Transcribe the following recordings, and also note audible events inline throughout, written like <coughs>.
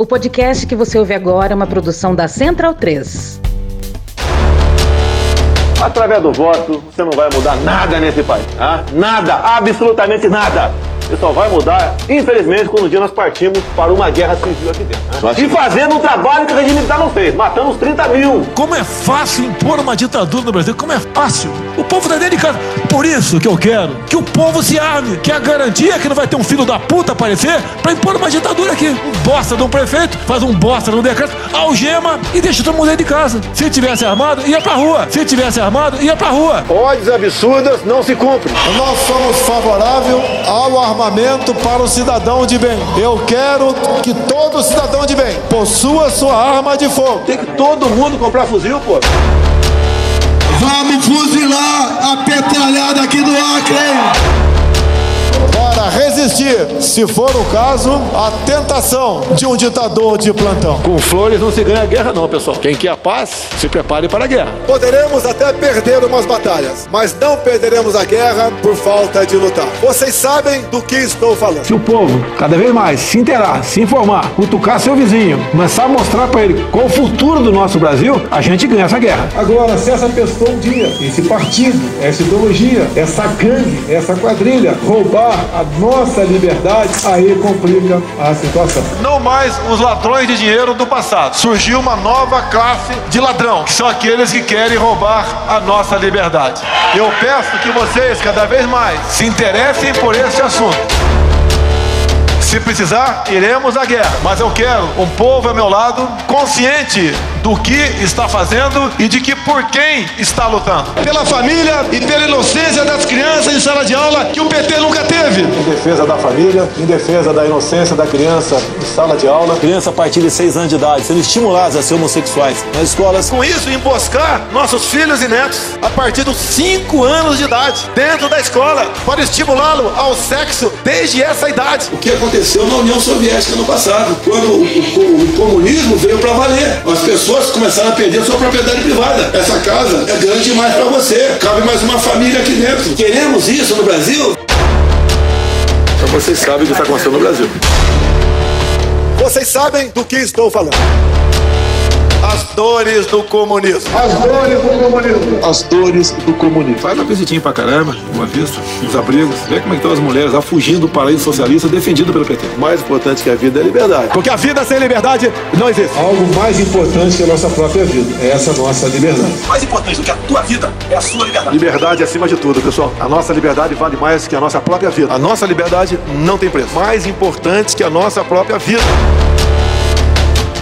O podcast que você ouve agora é uma produção da Central 3. Através do voto, você não vai mudar nada nesse país. Tá? Nada, absolutamente nada. Você só vai mudar, infelizmente, quando um dia nós partimos para uma guerra civil aqui dentro. Né? E fazendo um trabalho que o regime militar não fez, matando os 30 mil. Como é fácil impor uma ditadura no Brasil, como é fácil. O povo tá dentro de casa. Por isso que eu quero que o povo se arme, que é a garantia que não vai ter um filho da puta aparecer para impor uma ditadura aqui. Um bosta de um prefeito, faz um bosta no decreto, algema e deixa todo mundo dentro de casa. Se tivesse armado, ia pra rua. Se tivesse armado, ia pra rua. Ordens absurdas não se cumprem. Nós somos favoráveis ao armamento para o cidadão de bem. Eu quero que todo cidadão de bem possua sua arma de fogo. Tem que todo mundo comprar fuzil, pô. Vamos fuzilar a petralhada aqui do Acre! Resistir, se for o caso, à tentação de um ditador de plantão. Com flores não se ganha guerra, não, pessoal. Quem quer a paz, se prepare para a guerra. Poderemos até perder umas batalhas, mas não perderemos a guerra por falta de lutar. Vocês sabem do que estou falando. Se o povo cada vez mais se interar, se informar, cutucar seu vizinho, começar a mostrar para ele qual o futuro do nosso Brasil, a gente ganha essa guerra. Agora, se essa pessoa um dia, esse partido, essa ideologia, essa gangue, essa quadrilha, roubar a nossa liberdade, aí complica a situação. Não mais os ladrões de dinheiro do passado. Surgiu uma nova classe de ladrão, que são aqueles que querem roubar a nossa liberdade. Eu peço que vocês, cada vez mais, se interessem por esse assunto. Se precisar, iremos à guerra. Mas eu quero um povo ao meu lado, consciente do que está fazendo e de que por quem está lutando. Pela família e pela inocência das crianças em sala de aula que o PT nunca teve. Em defesa da família, em defesa da inocência da criança em sala de aula. Criança a partir de 6 anos de idade, sendo estimuladas a ser homossexuais nas escolas. Com isso, emboscar nossos filhos e netos a partir dos 5 anos de idade, dentro da escola, para estimulá-lo ao sexo desde essa idade. O que aconteceu? aconteceu na União Soviética no passado, quando o, o, o comunismo veio para valer. As pessoas começaram a perder sua propriedade privada. Essa casa é grande demais para você, cabe mais uma família aqui dentro. Queremos isso no Brasil? Então vocês sabem o que está acontecendo no Brasil. Vocês sabem do que estou falando. As dores do comunismo. As dores do comunismo. As dores do comunismo. Faz uma visitinha pra caramba, uma vista, nos abrigos, vê como é que estão as mulheres lá fugindo do paraíso socialista defendido pelo PT. O mais importante que a vida é a liberdade. Porque a vida sem liberdade não existe. Algo mais importante que a nossa própria vida. É essa nossa liberdade. Mais importante do que a tua vida é a sua liberdade. Liberdade acima de tudo, pessoal. A nossa liberdade vale mais que a nossa própria vida. A nossa liberdade não tem preço. Mais importante que a nossa própria vida.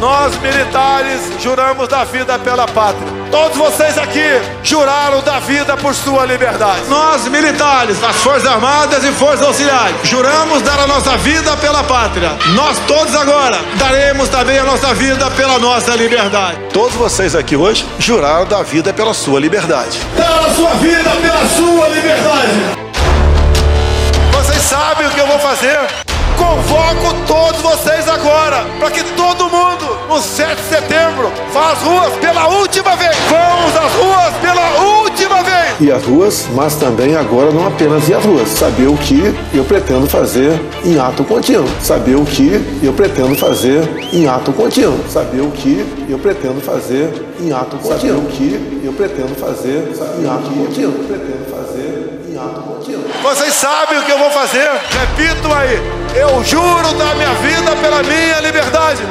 Nós militares juramos da vida pela pátria. Todos vocês aqui juraram da vida por sua liberdade. Nós militares, das Forças Armadas e Forças Auxiliares, juramos dar a nossa vida pela pátria. Nós todos agora daremos também a nossa vida pela nossa liberdade. Todos vocês aqui hoje juraram da vida pela sua liberdade. Dar a sua vida pela sua liberdade. Vocês sabem o que eu vou fazer? Convoco todos vocês agora para que todo mundo, no 7 de setembro, vá às ruas pela última vez. Vamos às ruas pela última vez. E as ruas, mas também agora não apenas ir às ruas. Saber o que eu pretendo fazer em ato contínuo. Saber o que eu pretendo fazer em ato contínuo. Saber o que eu pretendo fazer em ato contínuo. Saber o que eu pretendo fazer em ato contínuo. Pretendo fazer em ato contínuo. Vocês sabem o que eu vou fazer? Repito aí. Eu juro dar minha vida pela minha liberdade.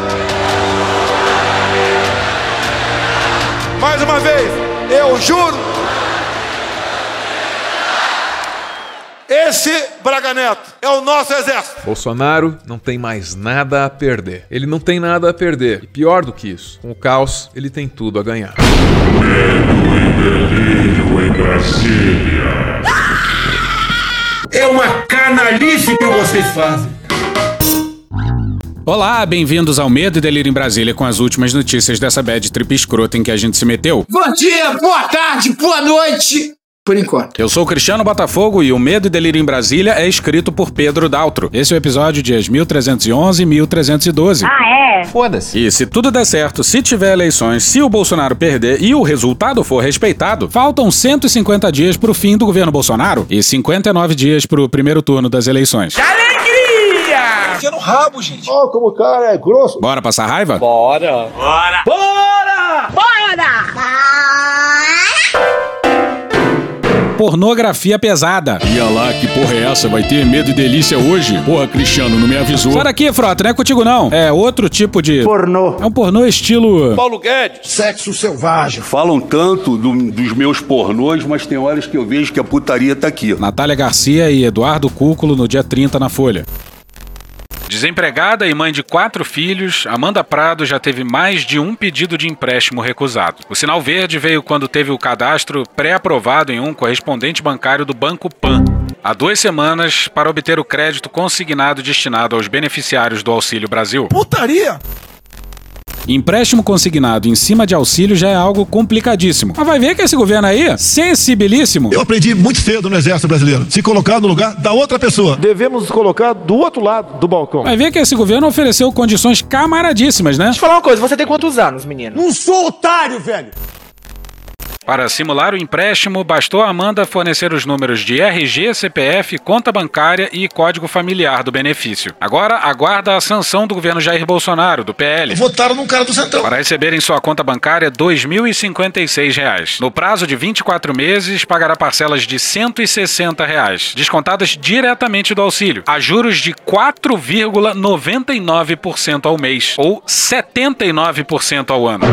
Mais uma vez. Eu juro. Esse Braga Neto é o nosso exército. Bolsonaro não tem mais nada a perder. Ele não tem nada a perder. E pior do que isso, com o caos, ele tem tudo a ganhar. Delírio em Brasília. É uma canalice que vocês fazem. Olá, bem-vindos ao Medo e Delírio em Brasília com as últimas notícias dessa bad trip escrota em que a gente se meteu. Bom dia, boa tarde, boa noite. Por enquanto. Eu sou o Cristiano Botafogo e o Medo e Delírio em Brasília é escrito por Pedro Daltro. Esse é o episódio dias 1311 e 1312. Ah, é? Foda-se. E se tudo der certo, se tiver eleições, se o Bolsonaro perder e o resultado for respeitado, faltam 150 dias pro fim do governo Bolsonaro e 59 dias pro primeiro turno das eleições. Que alegria! Enfia no rabo, gente. Ó, como o cara é grosso. Bora passar raiva? Bora! Bora! Bora! Bora! Pornografia pesada. Ia lá, que porra é essa? Vai ter medo e delícia hoje? Porra, Cristiano, não me avisou. Sai daqui, Frota, não é contigo não. É outro tipo de... Pornô. É um pornô estilo... Paulo Guedes. Sexo selvagem. Falam tanto do- dos meus pornôs, mas tem horas que eu vejo que a putaria tá aqui. Natália Garcia e Eduardo Cúculo no dia 30 na Folha. Desempregada e mãe de quatro filhos, Amanda Prado já teve mais de um pedido de empréstimo recusado. O sinal verde veio quando teve o cadastro pré-aprovado em um correspondente bancário do Banco Pan. Há duas semanas para obter o crédito consignado destinado aos beneficiários do Auxílio Brasil. Putaria! Empréstimo consignado em cima de auxílio já é algo complicadíssimo. Mas vai ver que esse governo aí, sensibilíssimo. Eu aprendi muito cedo no Exército Brasileiro. Se colocar no lugar da outra pessoa. Devemos nos colocar do outro lado do balcão. Vai ver que esse governo ofereceu condições camaradíssimas, né? Deixa eu falar uma coisa, você tem quantos anos, menino? Não sou otário, velho. Para simular o empréstimo, bastou a Amanda fornecer os números de RG, CPF, conta bancária e código familiar do benefício. Agora aguarda a sanção do governo Jair Bolsonaro, do PL. Votaram num cara do Centrão. Para receber em sua conta bancária 2.056 reais. No prazo de 24 meses, pagará parcelas de 160 reais, descontadas diretamente do auxílio, a juros de 4,99% ao mês, ou 79% ao ano.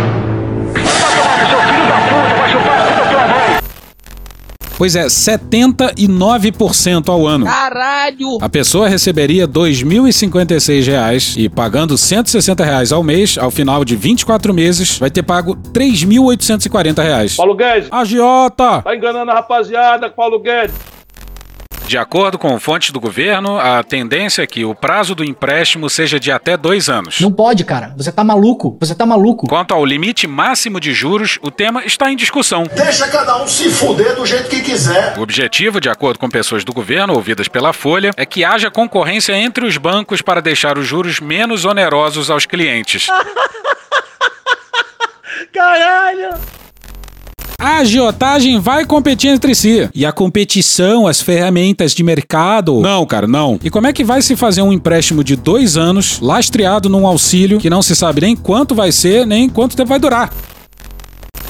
Pois é, 79% ao ano. Caralho! A pessoa receberia 2.056 reais e pagando 160 reais ao mês, ao final de 24 meses, vai ter pago 3.840 reais. Paulo Guedes, Agiota! tá enganando a rapaziada, Paulo Guedes. De acordo com fontes do governo, a tendência é que o prazo do empréstimo seja de até dois anos. Não pode, cara. Você tá maluco. Você tá maluco. Quanto ao limite máximo de juros, o tema está em discussão. Deixa cada um se fuder do jeito que quiser. O objetivo, de acordo com pessoas do governo ouvidas pela Folha, é que haja concorrência entre os bancos para deixar os juros menos onerosos aos clientes. <laughs> Caralho! A agiotagem vai competir entre si. E a competição, as ferramentas de mercado. Não, cara, não. E como é que vai se fazer um empréstimo de dois anos, lastreado num auxílio que não se sabe nem quanto vai ser, nem quanto tempo vai durar?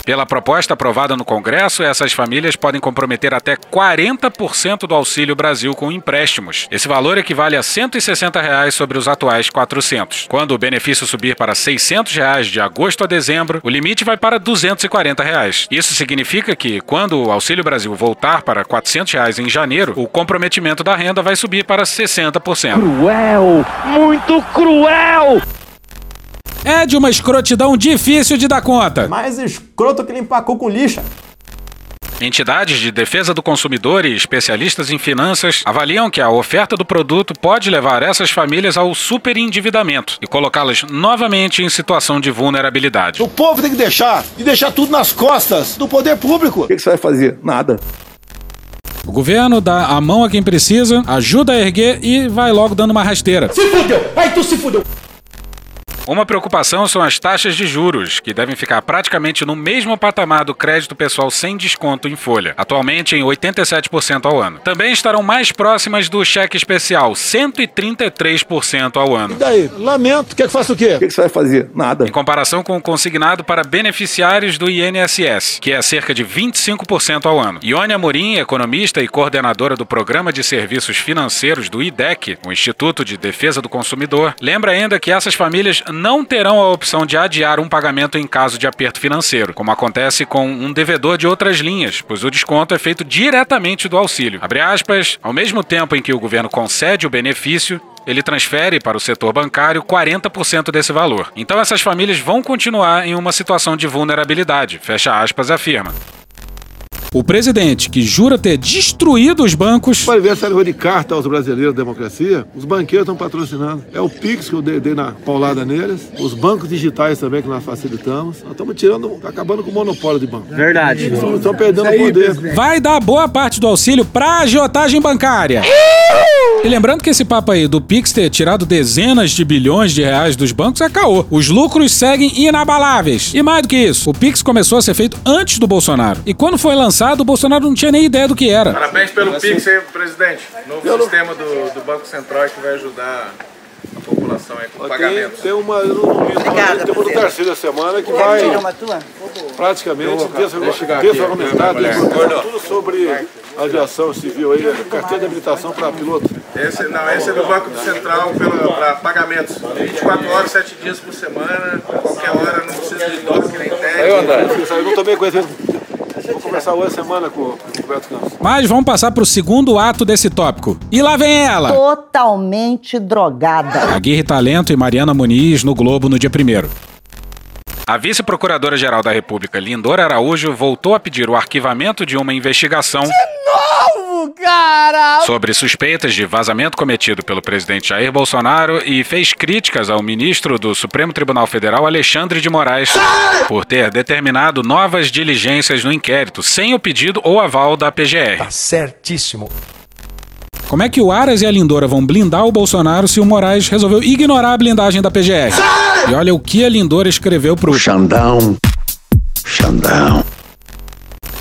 Pela proposta aprovada no Congresso, essas famílias podem comprometer até 40% do Auxílio Brasil com empréstimos. Esse valor equivale a 160 reais sobre os atuais 400. Quando o benefício subir para 600 reais de agosto a dezembro, o limite vai para 240 reais. Isso significa que, quando o Auxílio Brasil voltar para 400 reais em janeiro, o comprometimento da renda vai subir para 60%. Cruel! Muito cruel! É de uma escrotidão difícil de dar conta. Mais escroto que limpar cu com lixa. Entidades de defesa do consumidor e especialistas em finanças avaliam que a oferta do produto pode levar essas famílias ao superendividamento e colocá-las novamente em situação de vulnerabilidade. O povo tem que deixar e deixar tudo nas costas do poder público. O que, que você vai fazer? Nada. O governo dá a mão a quem precisa, ajuda a erguer e vai logo dando uma rasteira. Se fudeu! Aí tu se fudeu! Uma preocupação são as taxas de juros, que devem ficar praticamente no mesmo patamar do crédito pessoal sem desconto em folha, atualmente em 87% ao ano. Também estarão mais próximas do cheque especial, 133% ao ano. E daí? Lamento. Quer que faça o quê? O que, que você vai fazer? Nada. Em comparação com o consignado para beneficiários do INSS, que é cerca de 25% ao ano. Ione Amorim, economista e coordenadora do Programa de Serviços Financeiros do IDEC, o Instituto de Defesa do Consumidor, lembra ainda que essas famílias não terão a opção de adiar um pagamento em caso de aperto financeiro, como acontece com um devedor de outras linhas, pois o desconto é feito diretamente do auxílio. Abre aspas, ao mesmo tempo em que o governo concede o benefício, ele transfere para o setor bancário 40% desse valor. Então essas famílias vão continuar em uma situação de vulnerabilidade, fecha aspas, afirma. O presidente, que jura ter destruído os bancos. Vai ver essa negócio de carta aos brasileiros da democracia. Os banqueiros estão patrocinando. É o Pix que eu dei, dei na paulada neles. Os bancos digitais também que nós facilitamos. Nós estamos tirando, acabando com o monopólio de banco. Verdade. Estão, perdendo o poder. Vai dar boa parte do auxílio pra agiotagem bancária. E lembrando que esse papo aí do Pix ter tirado dezenas de bilhões de reais dos bancos é caô. Os lucros seguem inabaláveis. E mais do que isso, o Pix começou a ser feito antes do Bolsonaro. E quando foi lançado, o Bolsonaro não tinha nem ideia do que era. Parabéns pelo Pix aí, presidente. Novo sistema do, do Banco Central que vai ajudar a situação aí com Tem, pagamentos? tem uma, eu não vi, Obrigada, tem uma do. Tarcísio da semana que vai praticamente desargumentar, tudo sobre aviação civil aí, carteira de habilitação para piloto. Esse, não, esse é do Banco Central para pagamentos. 24 horas, 7 dias por semana, qualquer hora, não precisa de DOC nem TED. Eu não tomei conhecimento. Vou conversar hoje semana com o Roberto Campos. Mas vamos passar pro segundo ato desse tópico. E lá vem ela! Totalmente drogada. Aguirre Talento e Mariana Muniz no Globo no dia 1 A vice-procuradora-geral da República, Lindora Araújo, voltou a pedir o arquivamento de uma investigação Novo, cara! sobre suspeitas de vazamento cometido pelo presidente Jair Bolsonaro e fez críticas ao ministro do Supremo Tribunal Federal, Alexandre de Moraes, por ter determinado novas diligências no inquérito, sem o pedido ou aval da PGR. Tá certíssimo. Como é que o Aras e a Lindora vão blindar o Bolsonaro se o Moraes resolveu ignorar a blindagem da PGR? E olha o que a Lindora escreveu pro Xandão. Xandão.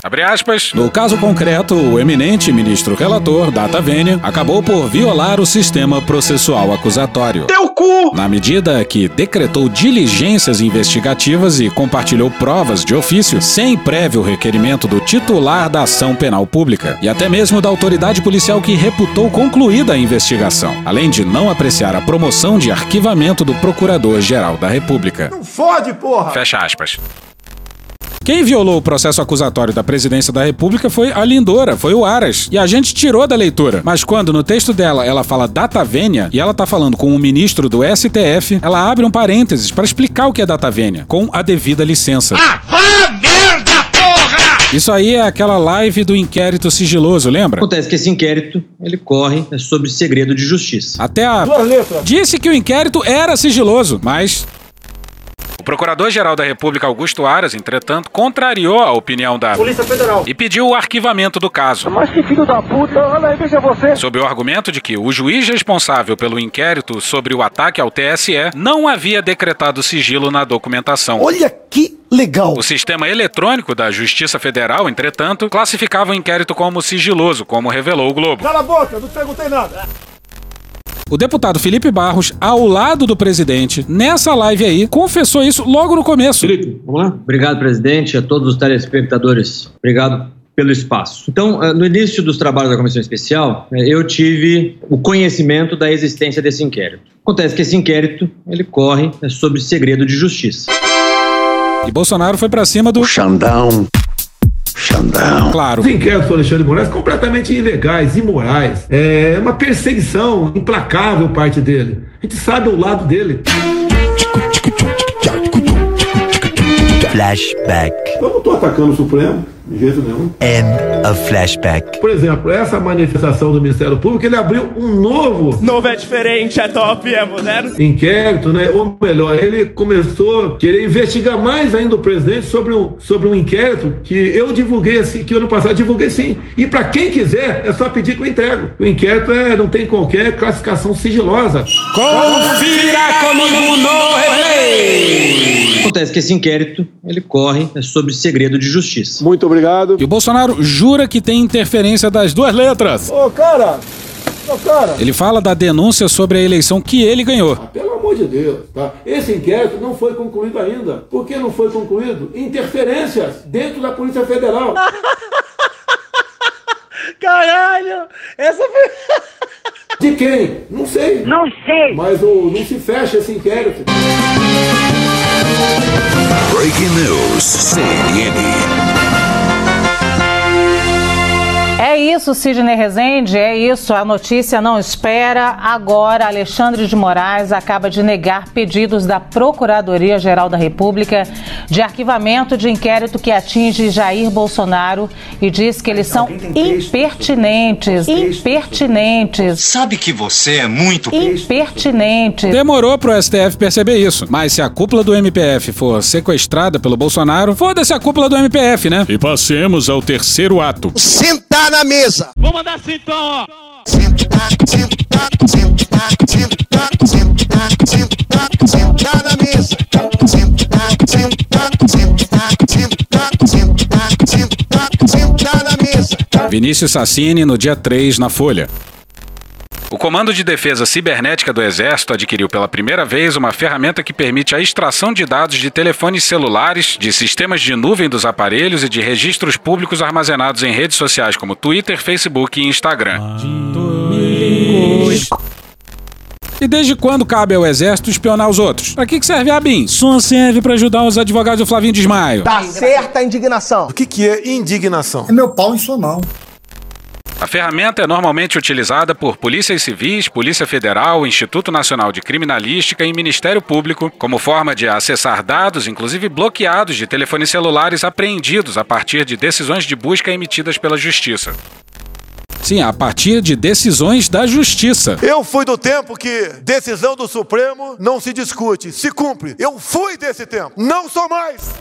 Abre aspas. No caso concreto, o eminente ministro relator, Data Vênia, acabou por violar o sistema processual acusatório. Teu cu! Na medida que decretou diligências investigativas e compartilhou provas de ofício sem prévio requerimento do titular da ação penal pública e até mesmo da autoridade policial que reputou concluída a investigação, além de não apreciar a promoção de arquivamento do Procurador-Geral da República. Fode, porra! Fecha aspas. Quem violou o processo acusatório da presidência da República foi a Lindora, foi o Aras. E a gente tirou da leitura. Mas quando no texto dela ela fala data vênia e ela tá falando com o ministro do STF, ela abre um parênteses para explicar o que é data vênia, com a devida licença. Isso aí é aquela live do inquérito sigiloso, lembra? Acontece que esse inquérito, ele corre é sobre segredo de justiça. Até a disse que o inquérito era sigiloso, mas o Procurador-Geral da República, Augusto Aras, entretanto, contrariou a opinião da Polícia Federal. e pediu o arquivamento do caso. Mas que filho da puta, olha aí, veja você. Sob o argumento de que o juiz responsável pelo inquérito sobre o ataque ao TSE não havia decretado sigilo na documentação. Olha que legal. O sistema eletrônico da Justiça Federal, entretanto, classificava o inquérito como sigiloso, como revelou o Globo. Cala a boca, não te perguntei nada. O deputado Felipe Barros, ao lado do presidente, nessa live aí, confessou isso logo no começo. Vamos lá? Obrigado, presidente, a todos os telespectadores. Obrigado pelo espaço. Então, eh, no início dos trabalhos da comissão especial, eh, eu tive o conhecimento da existência desse inquérito. Acontece que esse inquérito, ele corre é sobre segredo de justiça. E Bolsonaro foi pra cima do Xandão. Xandão. Claro. Os inquéritos do Alexandre de Moraes completamente ilegais, imorais. É uma perseguição implacável parte dele. A gente sabe o lado dele. Flashback. Eu não estou atacando o Supremo, de jeito nenhum. End of flashback. Por exemplo, essa manifestação do Ministério Público, ele abriu um novo Novo é diferente, é top, é moderno. inquérito, né? Ou melhor, ele começou a querer investigar mais ainda o presidente sobre um, sobre um inquérito que eu divulguei assim, que ano passado divulguei sim. E para quem quiser, é só pedir que eu entrego. O inquérito é, não tem qualquer classificação sigilosa. Confira comigo no replay! Acontece que esse inquérito, ele corre é sobre segredo de justiça. Muito obrigado. E o Bolsonaro jura que tem interferência das duas letras. Ô, cara! Ô, cara! Ele fala da denúncia sobre a eleição que ele ganhou. Pelo amor de Deus, tá? Esse inquérito não foi concluído ainda. Por que não foi concluído? Interferências dentro da Polícia Federal. <laughs> Caralho! Essa foi. <laughs> De quem? Não sei. Não sei. Mas o, não se fecha esse inquérito. Breaking News, CNN. É isso, Sidney Rezende, é isso. A notícia não espera. Agora, Alexandre de Moraes acaba de negar pedidos da Procuradoria-Geral da República de arquivamento de inquérito que atinge Jair Bolsonaro e diz que eles são impertinentes. Impertinentes. Sabe que você é muito Impertinentes. Demorou pro STF perceber isso. Mas se a cúpula do MPF for sequestrada pelo Bolsonaro, foda-se a cúpula do MPF, né? E passemos ao terceiro ato. Sentar na mesa. Vou mandar assim então, ó. Sentar na mesa. Vinícius Sassini no dia 3 na Folha. O Comando de Defesa Cibernética do Exército adquiriu pela primeira vez uma ferramenta que permite a extração de dados de telefones celulares, de sistemas de nuvem dos aparelhos e de registros públicos armazenados em redes sociais como Twitter, Facebook e Instagram. E desde quando cabe ao exército espionar os outros? Pra que, que serve a BIM? Só serve pra ajudar os advogados do Flavinho Desmaio. Tá certa a indignação. O que, que é indignação? É meu pau em sua mão. A ferramenta é normalmente utilizada por polícias civis, Polícia Federal, Instituto Nacional de Criminalística e Ministério Público como forma de acessar dados, inclusive bloqueados, de telefones celulares apreendidos a partir de decisões de busca emitidas pela Justiça. Sim, a partir de decisões da justiça. Eu fui do tempo que decisão do Supremo não se discute, se cumpre. Eu fui desse tempo, não sou mais.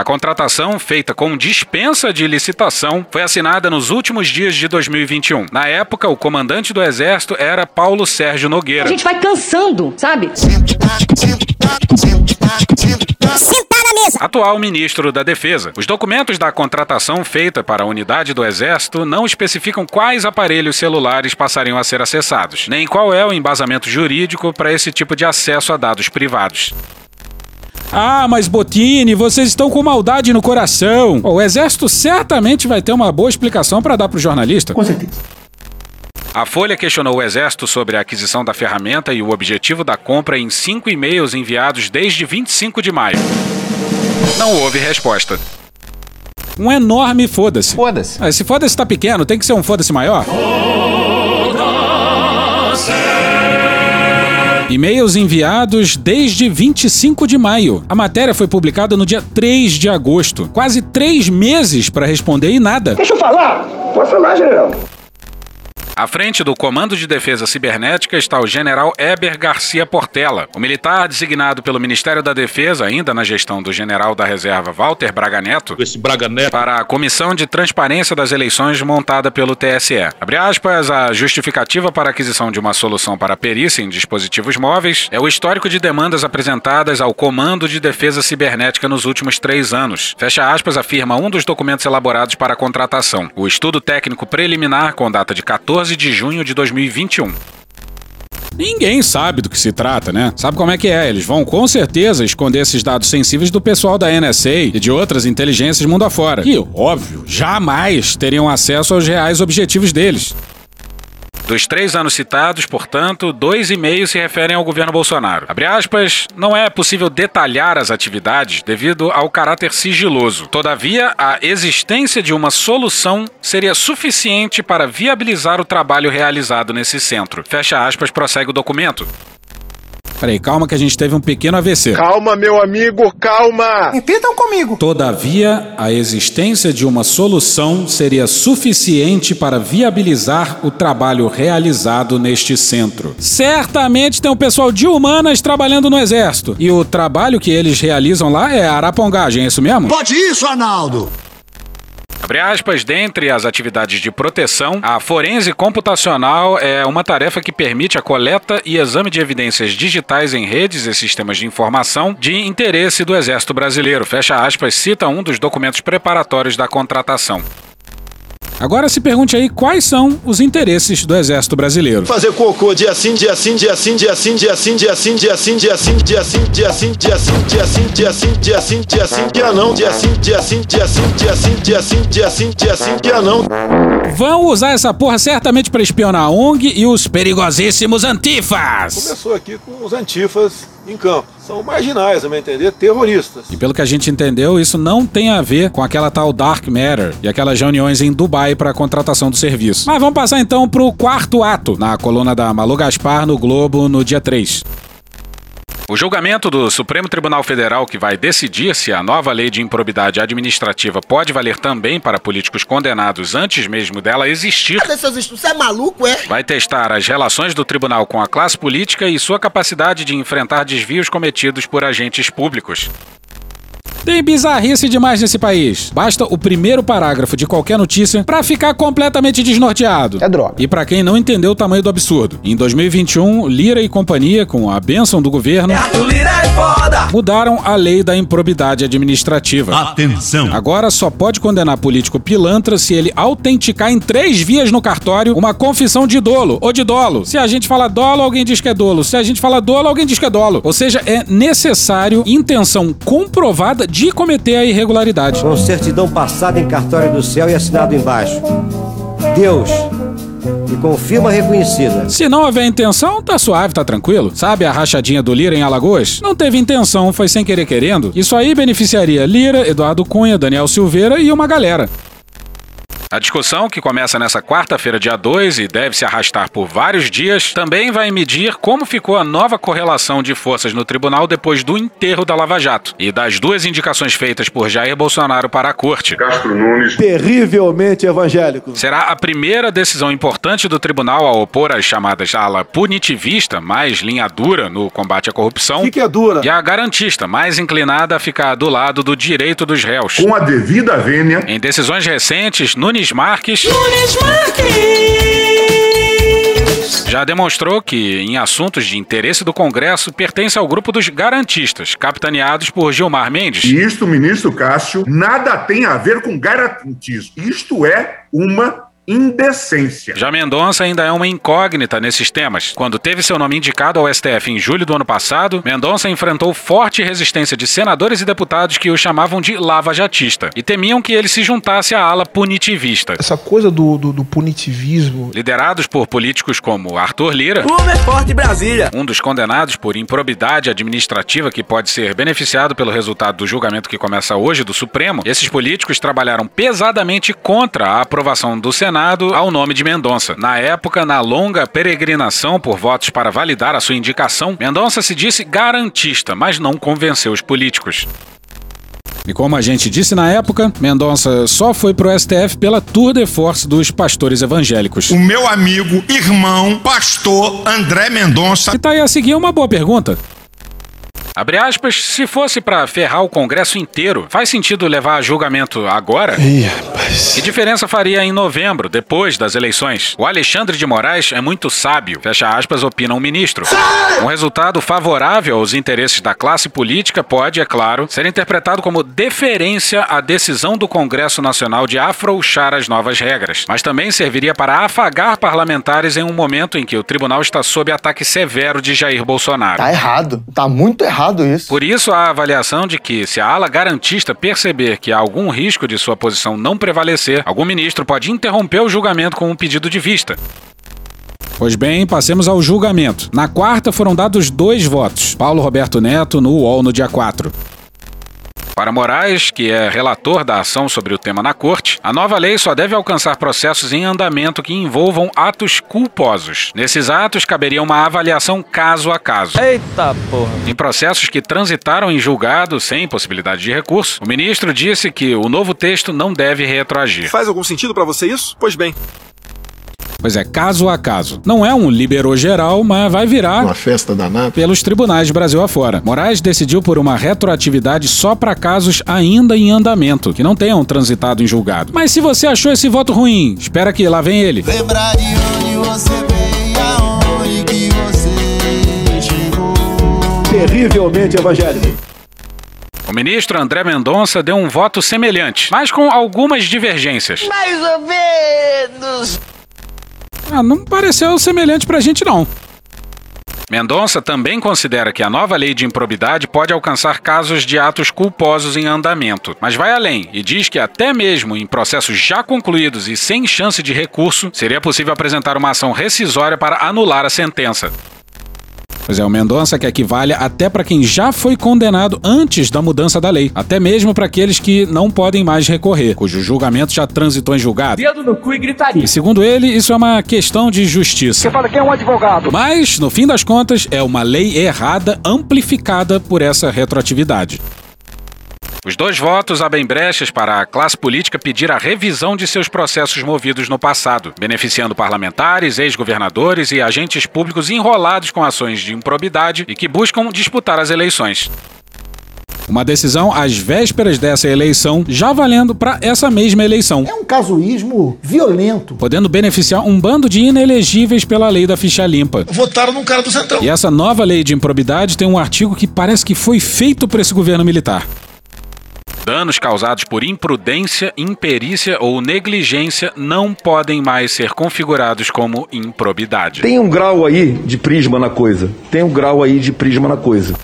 A contratação, feita com dispensa de licitação, foi assinada nos últimos dias de 2021. Na época, o comandante do Exército era Paulo Sérgio Nogueira. A gente vai cansando, sabe? Sentar na mesa. Atual ministro da Defesa. Os documentos da contratação feita para a unidade do Exército não especificam quais aparelhos celulares passariam a ser acessados, nem qual é o embasamento jurídico para esse tipo de acesso a dados privados. Ah, mas Botini, vocês estão com maldade no coração. O exército certamente vai ter uma boa explicação para dar pro jornalista. Com certeza. A Folha questionou o Exército sobre a aquisição da ferramenta e o objetivo da compra em cinco e-mails enviados desde 25 de maio. Não houve resposta. Um enorme foda-se. Foda-se. Esse foda-se tá pequeno, tem que ser um foda-se maior. E-mails enviados desde 25 de maio. A matéria foi publicada no dia 3 de agosto. Quase três meses para responder e nada. Deixa eu falar. Pode falar, general. À frente do Comando de Defesa Cibernética está o general Eber Garcia Portela. O militar designado pelo Ministério da Defesa, ainda na gestão do general da reserva Walter Braga Neto, Esse Braga Neto. para a Comissão de Transparência das Eleições montada pelo TSE. Abre aspas, a justificativa para a aquisição de uma solução para perícia em dispositivos móveis é o histórico de demandas apresentadas ao Comando de Defesa Cibernética nos últimos três anos. Fecha aspas, afirma um dos documentos elaborados para a contratação. O estudo técnico preliminar com data de 14 de junho de 2021. Ninguém sabe do que se trata, né? Sabe como é que é? Eles vão com certeza esconder esses dados sensíveis do pessoal da NSA e de outras inteligências mundo afora. E, óbvio, jamais teriam acesso aos reais objetivos deles. Dos três anos citados, portanto, dois e meio se referem ao governo Bolsonaro. Abre aspas, não é possível detalhar as atividades devido ao caráter sigiloso. Todavia, a existência de uma solução seria suficiente para viabilizar o trabalho realizado nesse centro. Fecha aspas, prossegue o documento. Peraí, calma que a gente teve um pequeno AVC. Calma, meu amigo, calma. Repitam comigo. Todavia, a existência de uma solução seria suficiente para viabilizar o trabalho realizado neste centro. Certamente tem um pessoal de humanas trabalhando no exército. E o trabalho que eles realizam lá é arapongagem, é isso mesmo? Pode isso, Arnaldo. Aspas, dentre as atividades de proteção, a forense computacional é uma tarefa que permite a coleta e exame de evidências digitais em redes e sistemas de informação de interesse do Exército Brasileiro. Fecha aspas, cita um dos documentos preparatórios da contratação. Agora se pergunte aí quais são os interesses do Exército Brasileiro. Fazer cocô dia sim, dia sim, dia sim, dia sim, dia sim, dia sim, dia sim, dia sim, dia sim, dia sim, dia sim, dia sim, dia sim, dia sim, dia sim, dia não, dia sim, dia sim, dia sim, dia sim, dia sim, dia sim, dia sim, dia não. Vão usar essa porra certamente para espionar a ONG e os perigosíssimos antifas. Começou aqui com os antifas em campo. São marginais, meu entender, terroristas. E pelo que a gente entendeu, isso não tem a ver com aquela tal Dark Matter e aquelas reuniões em Dubai para a contratação do serviço. Mas vamos passar então pro quarto ato, na coluna da Malu Gaspar no Globo no dia 3. O julgamento do Supremo Tribunal Federal, que vai decidir se a nova lei de improbidade administrativa pode valer também para políticos condenados antes mesmo dela existir, Você é maluco, é? vai testar as relações do tribunal com a classe política e sua capacidade de enfrentar desvios cometidos por agentes públicos. Tem bizarrice demais nesse país. Basta o primeiro parágrafo de qualquer notícia para ficar completamente desnorteado. É droga. E para quem não entendeu o tamanho do absurdo, em 2021, Lira e companhia, com a bênção do governo, mudaram a lei da improbidade administrativa. Atenção! Agora só pode condenar político pilantra se ele autenticar em três vias no cartório uma confissão de dolo ou de dolo. Se a gente fala dolo, alguém diz que é dolo. Se a gente fala dolo, alguém diz que é dolo. Ou seja, é necessário intenção comprovada de cometer a irregularidade. Com certidão passada em cartório do céu e assinado embaixo. Deus. E com firma reconhecida. Se não houver intenção, tá suave, tá tranquilo. Sabe a rachadinha do Lira em Alagoas? Não teve intenção, foi sem querer querendo. Isso aí beneficiaria Lira, Eduardo Cunha, Daniel Silveira e uma galera. A discussão, que começa nessa quarta-feira, dia 2, e deve se arrastar por vários dias, também vai medir como ficou a nova correlação de forças no tribunal depois do enterro da Lava Jato e das duas indicações feitas por Jair Bolsonaro para a corte. Castro Nunes. Terrivelmente evangélico. Será a primeira decisão importante do tribunal a opor as chamadas ala punitivista, mais linha dura no combate à corrupção, O que, que é dura? e a garantista, mais inclinada a ficar do lado do direito dos réus. Com a devida vênia. Em decisões recentes, Nunes Marques já demonstrou que, em assuntos de interesse do Congresso, pertence ao grupo dos garantistas, capitaneados por Gilmar Mendes. E isto, ministro Cássio, nada tem a ver com garantismo. Isto é uma indecência. Já Mendonça ainda é uma incógnita nesses temas. Quando teve seu nome indicado ao STF em julho do ano passado, Mendonça enfrentou forte resistência de senadores e deputados que o chamavam de lava-jatista e temiam que ele se juntasse à ala punitivista. Essa coisa do, do, do punitivismo. Liderados por políticos como Arthur Lira, Como é forte Brasília. um dos condenados por improbidade administrativa que pode ser beneficiado pelo resultado do julgamento que começa hoje do Supremo, esses políticos trabalharam pesadamente contra a aprovação do Senado ao nome de Mendonça. Na época, na longa peregrinação por votos para validar a sua indicação, Mendonça se disse garantista, mas não convenceu os políticos. E como a gente disse na época, Mendonça só foi pro STF pela tour de force dos pastores evangélicos. O meu amigo, irmão, pastor André Mendonça. E tá aí a seguir uma boa pergunta. Abre aspas, se fosse pra ferrar o Congresso inteiro, faz sentido levar a julgamento agora? Ih, rapaz. Que diferença faria em novembro, depois das eleições? O Alexandre de Moraes é muito sábio, fecha aspas, opina um ministro. Um resultado favorável aos interesses da classe política pode, é claro, ser interpretado como deferência à decisão do Congresso Nacional de afrouxar as novas regras, mas também serviria para afagar parlamentares em um momento em que o tribunal está sob ataque severo de Jair Bolsonaro. Tá errado. Tá muito errado isso. Por isso, há a avaliação de que, se a ala garantista perceber que há algum risco de sua posição não prevalecer, algum ministro pode interromper o julgamento com um pedido de vista. Pois bem, passemos ao julgamento. Na quarta foram dados dois votos. Paulo Roberto Neto no UOL no dia 4. Para Moraes, que é relator da ação sobre o tema na corte, a nova lei só deve alcançar processos em andamento que envolvam atos culposos. Nesses atos, caberia uma avaliação caso a caso. Eita porra. Em processos que transitaram em julgado sem possibilidade de recurso, o ministro disse que o novo texto não deve retroagir. Faz algum sentido pra você isso? Pois bem. Pois é, caso a caso. Não é um liberou geral, mas vai virar Uma festa danada. pelos tribunais de Brasil afora. Moraes decidiu por uma retroatividade só para casos ainda em andamento, que não tenham transitado em julgado. Mas se você achou esse voto ruim, espera que lá vem ele. Lembrar de onde você veio aonde que você chegou. Terrivelmente evangélico. O ministro André Mendonça deu um voto semelhante, mas com algumas divergências. Mais ou menos. Ah, não pareceu semelhante pra gente não. Mendonça também considera que a nova lei de improbidade pode alcançar casos de atos culposos em andamento, mas vai além e diz que até mesmo em processos já concluídos e sem chance de recurso, seria possível apresentar uma ação rescisória para anular a sentença. Pois é, o Mendonça que valha até para quem já foi condenado antes da mudança da lei, até mesmo para aqueles que não podem mais recorrer, cujo julgamento já transitou em julgado. Dedo no cu e gritaria. E segundo ele, isso é uma questão de justiça. Você fala que é um advogado. Mas, no fim das contas, é uma lei errada amplificada por essa retroatividade. Os dois votos abrem brechas para a classe política pedir a revisão de seus processos movidos no passado, beneficiando parlamentares, ex-governadores e agentes públicos enrolados com ações de improbidade e que buscam disputar as eleições. Uma decisão às vésperas dessa eleição, já valendo para essa mesma eleição. É um casuísmo violento. Podendo beneficiar um bando de inelegíveis pela lei da ficha limpa. Votaram num cara do Centrão. E essa nova lei de improbidade tem um artigo que parece que foi feito por esse governo militar. Danos causados por imprudência, imperícia ou negligência não podem mais ser configurados como improbidade. Tem um grau aí de prisma na coisa. Tem um grau aí de prisma na coisa.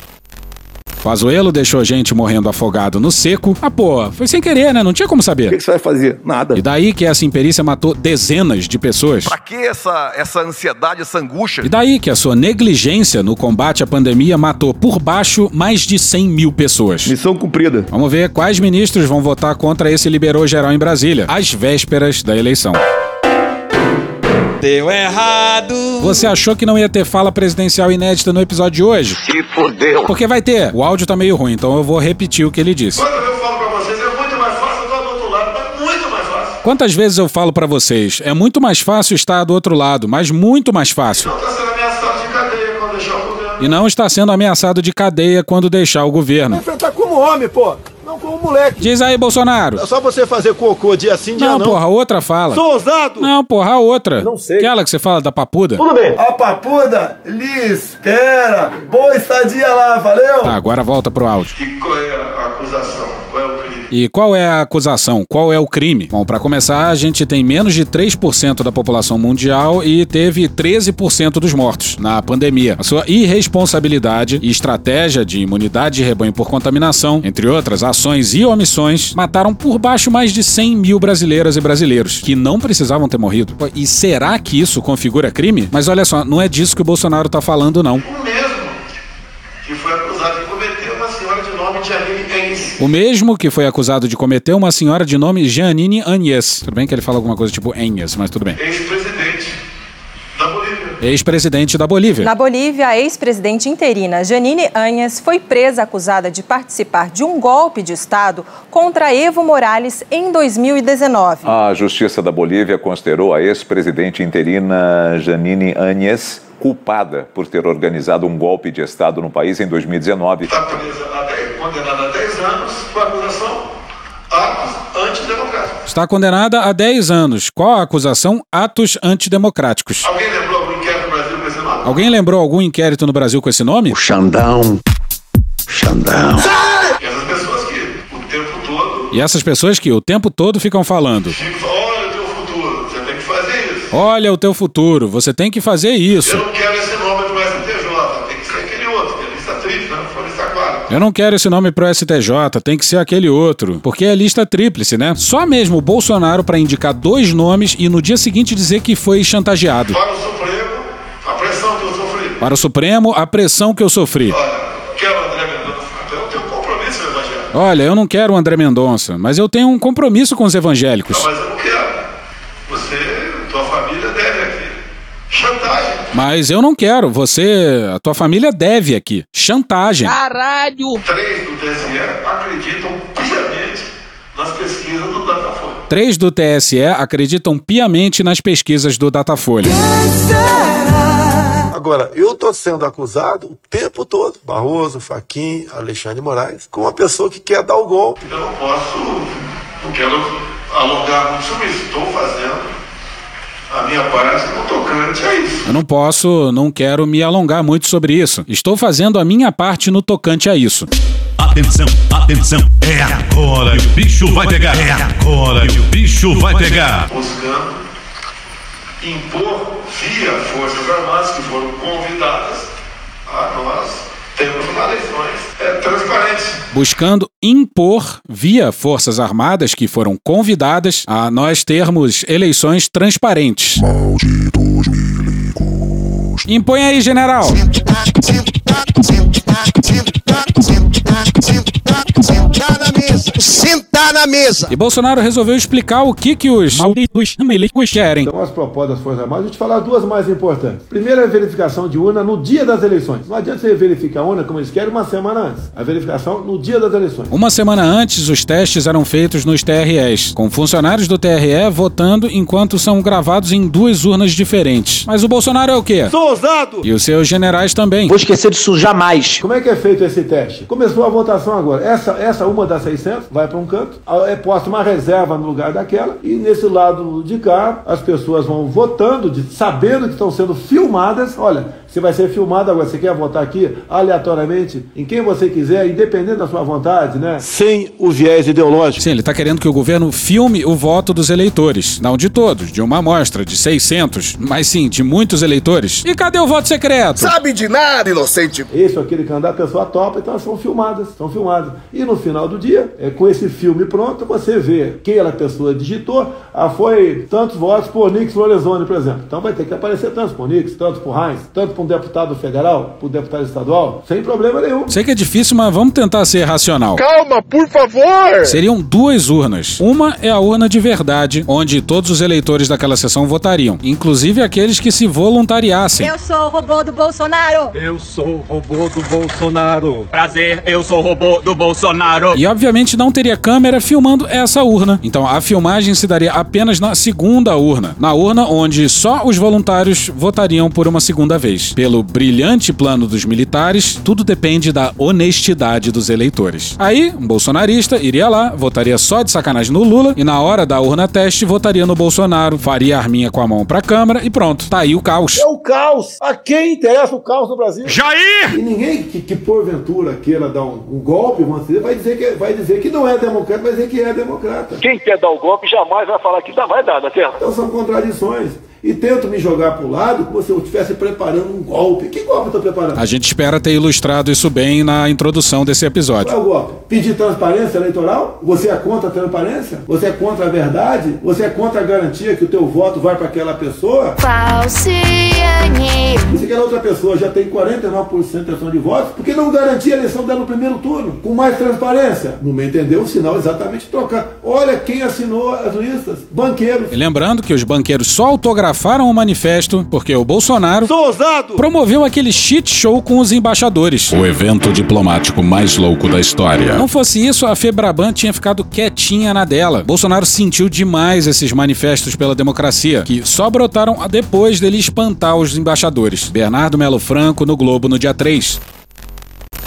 Pazuello deixou gente morrendo afogado no seco. Ah, pô, foi sem querer, né? Não tinha como saber. O que, que você vai fazer? Nada. E daí que essa imperícia matou dezenas de pessoas. Pra que essa, essa ansiedade, essa angústia? E daí que a sua negligência no combate à pandemia matou por baixo mais de 100 mil pessoas. Missão cumprida. Vamos ver quais ministros vão votar contra esse liberou geral em Brasília, às vésperas da eleição. Deu errado. Você achou que não ia ter fala presidencial inédita no episódio de hoje? Se fodeu. Porque vai ter. O áudio tá meio ruim, então eu vou repetir o que ele disse. É fácil. Quantas vezes eu falo pra vocês? É muito mais fácil estar do outro lado, mas muito mais fácil. Não está sendo ameaçado de cadeia quando deixar o governo. E não está sendo ameaçado de cadeia quando deixar o governo. Enfrentar como homem, pô. Não como moleque. Diz aí, Bolsonaro. É só você fazer cocô dia sim, dia Não, não. porra, a outra fala. Sou ousado. Não, porra, a outra. Não sei. Aquela que você fala da papuda. Tudo bem. A papuda lhe espera. Boa estadia lá, valeu? Tá, agora volta pro áudio. E qual é a acusação? Qual é o crime? E qual é a acusação? Qual é o crime? Bom, pra começar, a gente tem menos de 3% da população mundial e teve 13% dos mortos na pandemia. A sua irresponsabilidade e estratégia de imunidade de rebanho por contaminação, entre outras ações e omissões, mataram por baixo mais de 100 mil brasileiras e brasileiros, que não precisavam ter morrido. E será que isso configura crime? Mas olha só, não é disso que o Bolsonaro tá falando, não. O mesmo que foi acusado de cometer uma senhora de nome Janine Enes. O mesmo que foi acusado de cometer uma senhora de nome Janine Agnes. Tudo bem que ele fala alguma coisa tipo Agnes, mas tudo bem. ex-presidente da Bolívia. Ex-presidente da Bolívia. Na Bolívia, a ex-presidente interina Janine Áñez foi presa acusada de participar de um golpe de Estado contra Evo Morales em 2019. A Justiça da Bolívia considerou a ex-presidente interina Janine Áñez culpada por ter organizado um golpe de Estado no país em 2019. Está presa, 10, condenada a 10 anos por acusação atos antidemocráticos. Está condenada a 10 anos. Qual a acusação? Atos antidemocráticos. Alguém lembrou algum inquérito no Brasil com esse nome? Alguém lembrou algum inquérito no Brasil com esse nome? O Xandão. Xandão. E essas pessoas que o tempo todo E essas pessoas que o tempo todo ficam falando: olha o teu futuro, você tem que fazer isso. Olha o teu futuro, você tem que fazer isso. Eu não quero esse nome pro STJ, tem que ser aquele outro, que é lista tríplice, né? Foi lista clara. Eu não quero esse nome pro STJ, tem que ser aquele outro. Porque é lista tríplice, né? Só mesmo o Bolsonaro pra indicar dois nomes e no dia seguinte dizer que foi chantageado. Para o Supremo, a pressão que eu sofri. Para o Supremo, a pressão que eu sofri. Quero André Mendonça, eu compromisso. Olha, eu não quero o André Mendonça, mas eu tenho um compromisso com os evangélicos. Não, mas eu não quero. Você, tua família deve aqui. Chantagem. Mas eu não quero. Você, a tua família deve aqui. Chantagem. Caralho! Três do TSE acreditam piamente nas pesquisas do Datafolha. Três do TSE acreditam piamente nas pesquisas do Datafolha. Agora, eu tô sendo acusado o tempo todo, Barroso, Faquim, Alexandre de Moraes, com uma pessoa que quer dar o golpe. Eu não posso, não quero alongar muito sobre isso. Estou fazendo a minha parte no tocante a isso. Eu não posso, não quero me alongar muito sobre isso. Estou fazendo a minha parte no tocante a isso. Atenção, atenção, é agora que o bicho vai pegar. É agora que o bicho vai pegar. Buscando impor via Forças Armadas que foram convidadas a nós termos uma eleições é, transparentes. Buscando impor, via Forças Armadas que foram convidadas, a nós termos eleições transparentes. Malditos milicos. Impõe aí, general. Sentar na mesa. Sentar na mesa. E Bolsonaro resolveu explicar o que, que os malditos milicos querem. Então, as propostas das Forças Armadas, a gente falar duas mais importantes. Primeiro, é a verificação de urna no dia das eleições. Não adianta você verificar a urna como eles querem uma semana antes. A verificação no dia das eleições. Uma semana antes, os testes eram feitos nos TREs, com funcionários do TRE votando enquanto são gravados em duas urnas diferentes. Mas o Bolsonaro é o quê? Sou ousado! E os seus generais também. Vou esquecer disso jamais. Como é que é feito esse teste? Começou a votação agora. Essa, essa uma das 600 vai para um canto, é posta uma reserva no lugar daquela, e nesse lado de cá, as pessoas vão votando, de, sabendo que estão sendo filmadas. Olha, você vai ser filmado agora. Você quer votar aqui aleatoriamente em quem você quiser, independente da sua vontade, né? Sem o viés ideológico. Sim, ele está querendo que o governo filme o voto dos eleitores. Não de todos, de uma amostra de 600, mas sim de muitos eleitores. E cadê o voto secreto? Sabe de nada, inocente. Esse ou aquele candidato, a pessoa topa, então elas são filmadas, são filmadas. E no final do dia, é, com esse filme pronto, você vê quem aquela pessoa digitou, ah, foi tantos votos por Nix Lorenzoni, por exemplo. Então vai ter que aparecer tantos por Nix, tantos por Heinz, tanto por um deputado federal, por um deputado estadual, sem problema nenhum. Sei que é difícil, mas vamos tentar ser racional. Calma, por favor! Seriam duas urnas. Uma é a urna de verdade, onde todos os eleitores daquela sessão votariam, inclusive aqueles que se voluntariassem. Eu sou o robô do Bolsonaro. Eu sou o robô do Bolsonaro. Prazer, eu sou o robô do Bolsonaro. E obviamente não teria câmera filmando essa urna. Então a filmagem se daria apenas na segunda urna, na urna onde só os voluntários votariam por uma segunda vez. Pelo brilhante plano dos militares, tudo depende da honestidade dos eleitores. Aí, um bolsonarista iria lá, votaria só de sacanagem no Lula e na hora da urna teste votaria no Bolsonaro, faria a arminha com a mão pra câmera e pronto, tá aí o caos. É o caos. A quem interessa o caos no Brasil? Jair! E ninguém que, que porventura queira dar um, um golpe, vai dizer, que, vai dizer que não é democrata, vai dizer que é democrata. Quem quer dar o golpe jamais vai falar que dá, vai dar, dá certo? Então são contradições. E tento me jogar para o lado como se eu estivesse preparando um golpe. Que golpe eu estou preparando? A gente espera ter ilustrado isso bem na introdução desse episódio. Qual é o golpe? Pedir transparência eleitoral? Você é contra a transparência? Você é contra a verdade? Você é contra a garantia que o teu voto vai para aquela pessoa? Falciane. E se aquela outra pessoa já tem 49% de intenção de votos, por que não garantir a eleição dela no primeiro turno? Com mais transparência? No meu entender, o sinal é exatamente trocar. Olha quem assinou as listas. Banqueiros. E lembrando que os banqueiros só autografaram o manifesto porque o Bolsonaro Sou ousado! promoveu aquele shit show com os embaixadores. O evento diplomático mais louco da história. Não fosse isso, a Febraban tinha ficado quietinha na dela. Bolsonaro sentiu demais esses manifestos pela democracia, que só brotaram depois dele espantar os embaixadores. Bernardo Melo Franco no Globo no dia 3.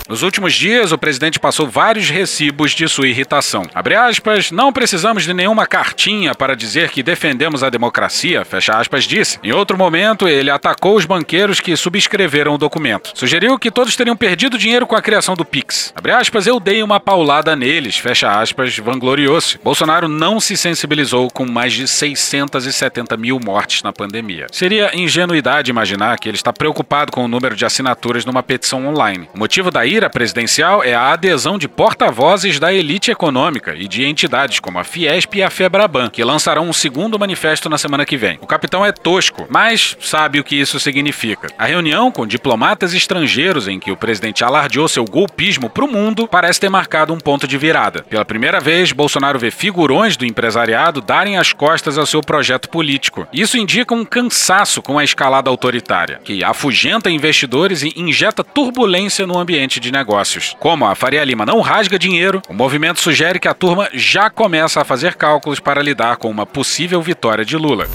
Nos últimos dias, o presidente passou vários recibos de sua irritação. Abre aspas, não precisamos de nenhuma cartinha para dizer que defendemos a democracia, fecha aspas, disse. Em outro momento, ele atacou os banqueiros que subscreveram o documento. Sugeriu que todos teriam perdido dinheiro com a criação do Pix. Abre aspas, eu dei uma paulada neles, fecha aspas, vangloriou-se. Bolsonaro não se sensibilizou com mais de 670 mil mortes na pandemia. Seria ingenuidade imaginar que ele está preocupado com o número de assinaturas numa petição online. O motivo da ira presidencial é a adesão de porta-vozes da elite econômica e de entidades como a Fiesp e a Febraban, que lançarão um segundo manifesto na semana que vem. O capitão é tosco, mas sabe o que isso significa. A reunião com diplomatas estrangeiros em que o presidente alardeou seu golpismo para o mundo parece ter marcado um ponto de virada. Pela primeira vez, Bolsonaro vê figurões do empresariado darem as costas ao seu projeto político. Isso indica um cansaço com a escalada autoritária, que afugenta investidores e injeta turbulência no ambiente de negócios. Como a Faria Lima não rasga dinheiro, o movimento sugere que a turma já começa a fazer cálculos para lidar com uma possível vitória de Lula.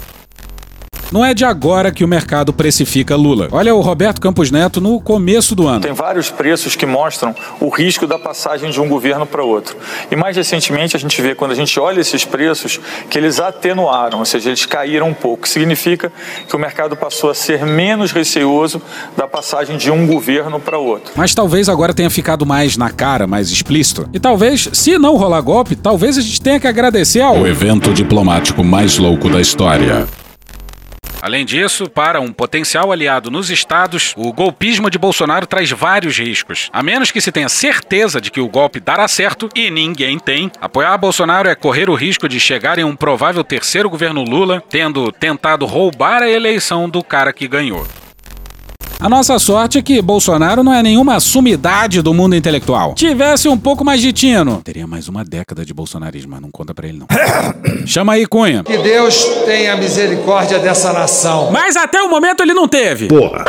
Não é de agora que o mercado precifica Lula. Olha o Roberto Campos Neto no começo do ano. Tem vários preços que mostram o risco da passagem de um governo para outro. E mais recentemente a gente vê, quando a gente olha esses preços, que eles atenuaram, ou seja, eles caíram um pouco. Significa que o mercado passou a ser menos receoso da passagem de um governo para outro. Mas talvez agora tenha ficado mais na cara, mais explícito. E talvez, se não rolar golpe, talvez a gente tenha que agradecer ao O evento diplomático mais louco da história. Além disso, para um potencial aliado nos estados, o golpismo de Bolsonaro traz vários riscos. A menos que se tenha certeza de que o golpe dará certo, e ninguém tem, apoiar Bolsonaro é correr o risco de chegar em um provável terceiro governo Lula, tendo tentado roubar a eleição do cara que ganhou. A nossa sorte é que Bolsonaro não é nenhuma sumidade do mundo intelectual. Tivesse um pouco mais de tino, teria mais uma década de bolsonarismo, mas não conta pra ele não. <coughs> Chama aí, Cunha. Que Deus tenha misericórdia dessa nação. Mas até o momento ele não teve. Porra.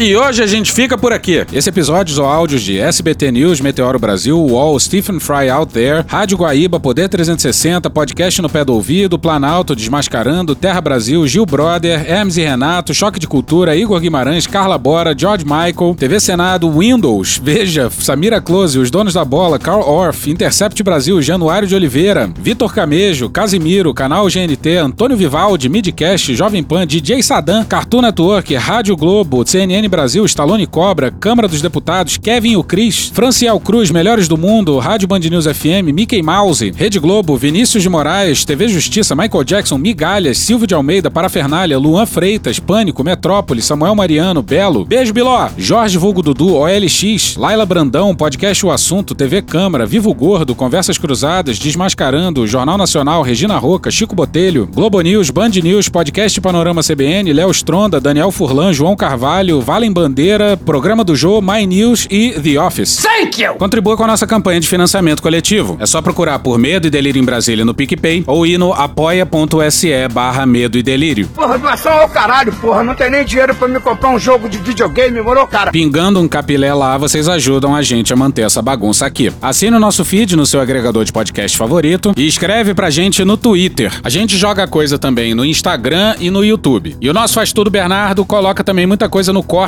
E hoje a gente fica por aqui. Esse episódio ou áudios de SBT News, Meteoro Brasil, UOL, Stephen Fry Out There, Rádio Guaíba, Poder 360, Podcast no Pé do Ouvido, Planalto, Desmascarando, Terra Brasil, Gil Brother, Hermes e Renato, Choque de Cultura, Igor Guimarães, Carla Bora, George Michael, TV Senado, Windows, Veja, Samira Close, Os Donos da Bola, Carl Orff, Intercept Brasil, Januário de Oliveira, Vitor Camejo, Casimiro, Canal GNT, Antônio Vivaldi, Midcast, Jovem Pan, DJ Sadam, Cartoon Network, Rádio Globo, CNN Brasil, Stallone Cobra, Câmara dos Deputados, Kevin o Cris, Franciel Cruz, Melhores do Mundo, Rádio Band News FM, Mickey Mouse, Rede Globo, Vinícius de Moraes, TV Justiça, Michael Jackson, Migalhas, Silvio de Almeida, Parafernália, Luan Freitas, Pânico, Metrópole, Samuel Mariano, Belo, Beijo Biló, Jorge Vulgo Dudu, OLX, Laila Brandão, Podcast O Assunto, TV Câmara, Vivo Gordo, Conversas Cruzadas, Desmascarando, Jornal Nacional, Regina Roca, Chico Botelho, Globo News, Band News, Podcast Panorama CBN, Léo Stronda, Daniel Furlan, João Carvalho, Vale em Bandeira, Programa do Jô, My News e The Office. Thank you! Contribua com a nossa campanha de financiamento coletivo. É só procurar por Medo e Delírio em Brasília no PicPay ou ir no apoia.se barra Medo e Delírio. Porra, doação ao caralho, porra. Não tem nem dinheiro pra me comprar um jogo de videogame, morou, cara? Pingando um capilé lá, vocês ajudam a gente a manter essa bagunça aqui. Assine o nosso feed no seu agregador de podcast favorito e escreve pra gente no Twitter. A gente joga coisa também no Instagram e no YouTube. E o nosso Faz Tudo Bernardo coloca também muita coisa no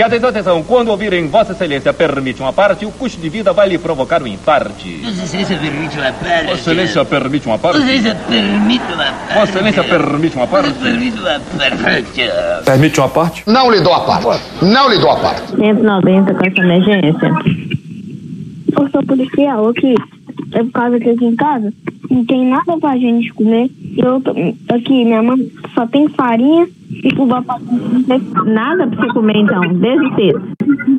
E atenção, atenção, quando ouvirem Vossa Excelência permite uma parte, o custo de vida vai lhe provocar um infarte. Vossa Excelência permite uma parte. Vossa Excelência permite uma parte? Vossa Excelência permite uma parte. Vossa Excelência permite uma parte? Permite uma parte. Permite uma parte? Não lhe dou a parte. Não lhe dou a parte. 190 com essa emergência. Eu sou policial aqui. É por causa que aqui em casa não tem nada pra gente comer. Eu tô- aqui, minha mãe só tem farinha Nada pra você comer então, desde cedo.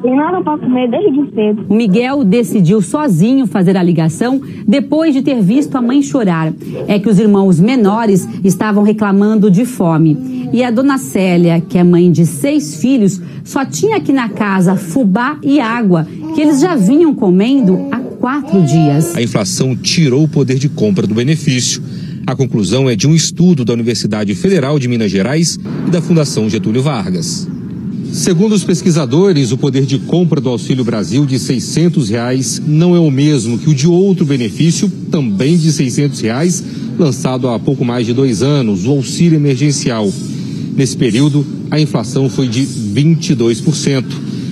Tem nada pra comer desde cedo. O Miguel decidiu sozinho fazer a ligação depois de ter visto a mãe chorar. É que os irmãos menores estavam reclamando de fome. E a dona Célia, que é mãe de seis filhos, só tinha aqui na casa fubá e água, que eles já vinham comendo há quatro dias. A inflação tirou o poder de compra do benefício. A conclusão é de um estudo da Universidade Federal de Minas Gerais e da Fundação Getúlio Vargas. Segundo os pesquisadores, o poder de compra do Auxílio Brasil de 600 reais não é o mesmo que o de outro benefício, também de 600 reais, lançado há pouco mais de dois anos, o auxílio emergencial. Nesse período, a inflação foi de 22%.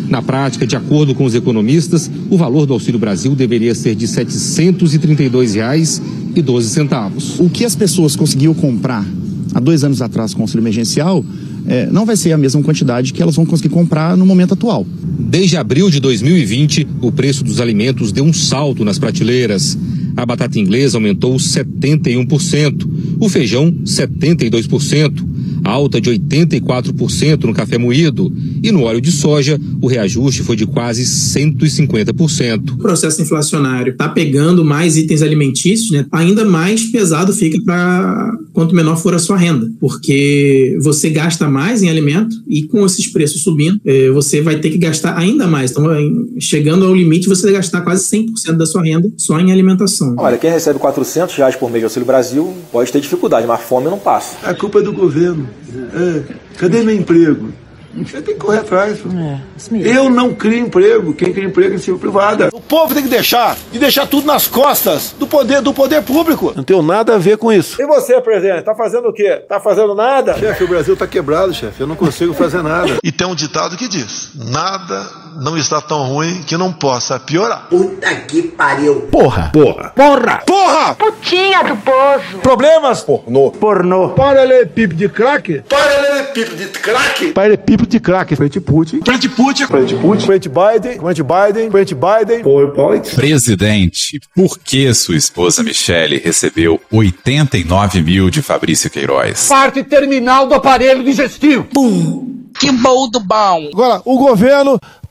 Na prática, de acordo com os economistas, o valor do Auxílio Brasil deveria ser de 732 reais e 12 centavos. O que as pessoas conseguiam comprar há dois anos atrás com o auxílio emergencial eh, não vai ser a mesma quantidade que elas vão conseguir comprar no momento atual. Desde abril de 2020, o preço dos alimentos deu um salto nas prateleiras. A batata inglesa aumentou 71%, o feijão 72%, alta de 84% no café moído e no óleo de soja o reajuste foi de quase 150%. O processo inflacionário está pegando mais itens alimentícios, né? ainda mais pesado fica para quanto menor for a sua renda, porque você gasta mais em alimento e com esses preços subindo, eh, você vai ter que gastar ainda mais. Então, chegando ao limite, você vai gastar quase 100% da sua renda só em alimentação. Olha, quem recebe 400 reais por mês de Auxílio Brasil pode ter dificuldade, mas fome não passa. A culpa é do governo. É. Cadê meu emprego? Você tem que correr atrás. pô. Eu não crio emprego. Quem cria emprego é iniciativa privada. O povo tem que deixar e deixar tudo nas costas do poder do poder público. Não tenho nada a ver com isso. E você, presidente, tá fazendo o quê? Tá fazendo nada? Chefe, o Brasil tá quebrado, chefe. Eu não consigo fazer nada. E tem um ditado que diz: nada não está tão ruim que não possa piorar. Puta que pariu. Porra. Porra. Porra. Porra. Putinha do poço. Problemas? Pornô. Pornô. Paralelepípedo de crack? Paralelepípedo de crack. Paralelepípedo de crack. Frente Putin. Frente Putin. Frente Putin. Frente Biden. Frente Biden. Frente Biden. PowerPoint. Presidente, por que sua esposa Michele recebeu 89 mil de Fabrício Queiroz? Parte terminal do aparelho digestivo. Pum. Que bom do bom. Agora, o governo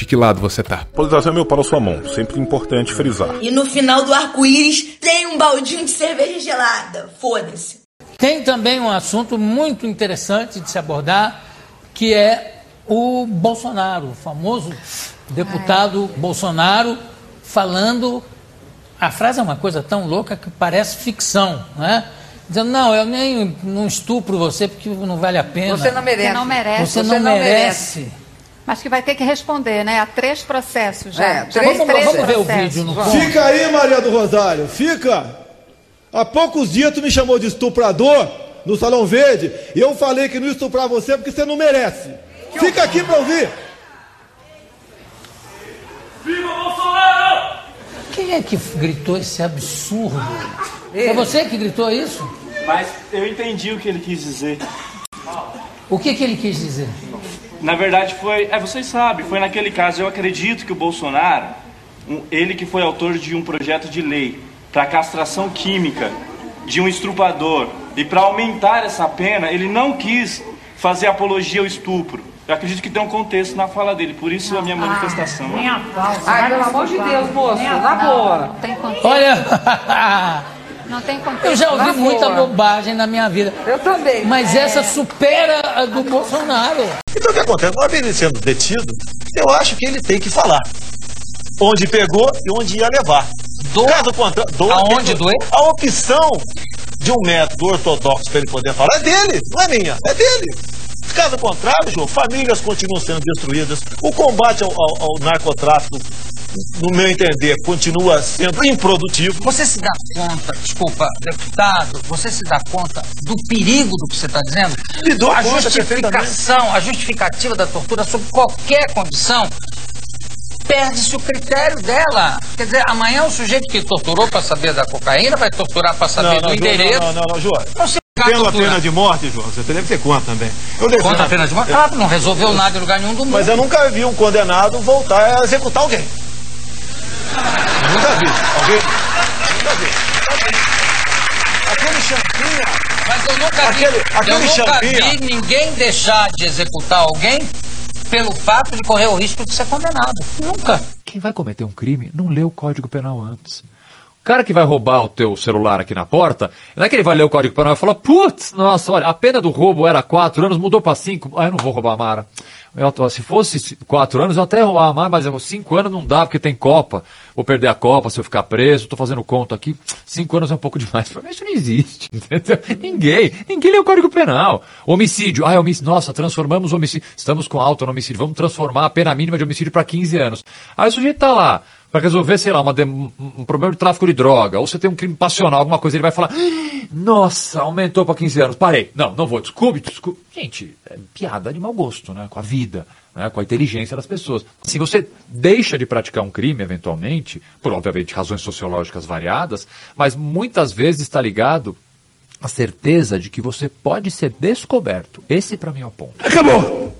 De que lado você tá? Polarização é meu para a sua mão. Sempre importante frisar. E no final do arco-íris tem um baldinho de cerveja gelada. Foda-se. Tem também um assunto muito interessante de se abordar, que é o Bolsonaro, o famoso deputado Bolsonaro, falando. A frase é uma coisa tão louca que parece ficção, né? Dizendo, não, eu nem não estupro você porque não vale a pena. Você não merece. Você não merece. Você não, merece. Mas que vai ter que responder, né? Há três processos já. É, já três vamos, vamos ver o processos. vídeo no. Fica aí, Maria do Rosário. Fica. Há poucos dias tu me chamou de estuprador no Salão Verde e eu falei que não ia estuprar você porque você não merece. Fica aqui pra ouvir. Viva Bolsonaro! Quem é que gritou esse absurdo? Foi você que gritou isso? Mas eu entendi o que ele quis dizer. O que, que ele quis dizer? Na verdade foi, é, vocês sabem, foi naquele caso, eu acredito que o Bolsonaro, um- ele que foi autor de um projeto de lei para castração química de um estrupador e para aumentar essa pena, ele não quis fazer apologia ao estupro. Eu acredito que tem um contexto na fala dele, por isso a minha manifestação. Ai, pelo amor de Deus, moço, na boa. Não tem contexto. Olha, <laughs> Não tem contexto. eu já ouvi muita boa. bobagem na minha vida. Eu também. Mas É. essa supera a do Bolsonaro. Então o que acontece? Uma vez ele sendo detido, eu acho que ele tem que falar. Onde pegou e onde ia levar. Caso contrário, do, Aonde doer? A opção de um método ortodoxo para ele poder falar é dele, não é minha, é dele. Caso contrário, João, famílias continuam sendo destruídas, o combate ao, ao- ao narcotráfico, no meu entender, continua sendo improdutivo. Você se dá conta, desculpa, deputado, você se dá conta do perigo do que você está dizendo? Me dou a conta justificação, a justificativa da tortura sob qualquer condição perde-se o critério dela. Quer dizer, amanhã o sujeito que torturou para saber da cocaína vai torturar para saber Não, não, do João, endereço. Não, não, não, João. Não se Tendo a tortura. pena de morte, João, você deve ter conta também. Eu Contra a pena de morte? Claro, não resolveu nada em lugar nenhum do mundo. Mas eu nunca vi um condenado voltar a executar alguém. Nunca vi. Alguém? Nunca vi. Aquele champinha. Mas eu nunca Aquele- vi, aquele eu nunca champinha. vi ninguém deixar de executar alguém pelo fato de correr o risco de ser condenado. Nunca. Quem vai cometer um crime não lê o Código Penal antes. Cara que vai roubar o teu celular aqui na porta, não é que ele vai ler o Código Penal e falar, putz, nossa, olha, a pena do roubo era quatro anos, mudou para cinco, ah, eu não vou roubar a Mara. Eu se fosse quatro anos, eu até roubar a Mara, mas cinco anos não dá, porque tem Copa. Vou perder a Copa se eu ficar preso, tô fazendo conta aqui. Cinco anos é um pouco demais. <laughs> Isso não existe, <laughs> entendeu? Ninguém, ninguém lê o Código Penal. Homicídio, ah, é homicídio, nossa, transformamos homicídio, estamos com alta no homicídio, vamos transformar a pena mínima de homicídio para 15 anos. Aí o sujeito tá lá, para resolver, sei lá, uma um problema de tráfico de droga, ou você tem um crime passional, alguma coisa, ele vai falar, "Ah, nossa, aumentou para 15 anos, parei. Não, não vou, desculpe, desculpe. Gente, é piada de mau gosto, né, com a vida, né, com a inteligência das pessoas. Se você deixa de praticar um crime, eventualmente, por obviamente razões sociológicas variadas, mas muitas vezes está ligado à certeza de que você pode ser descoberto. Esse para mim é o ponto. Acabou.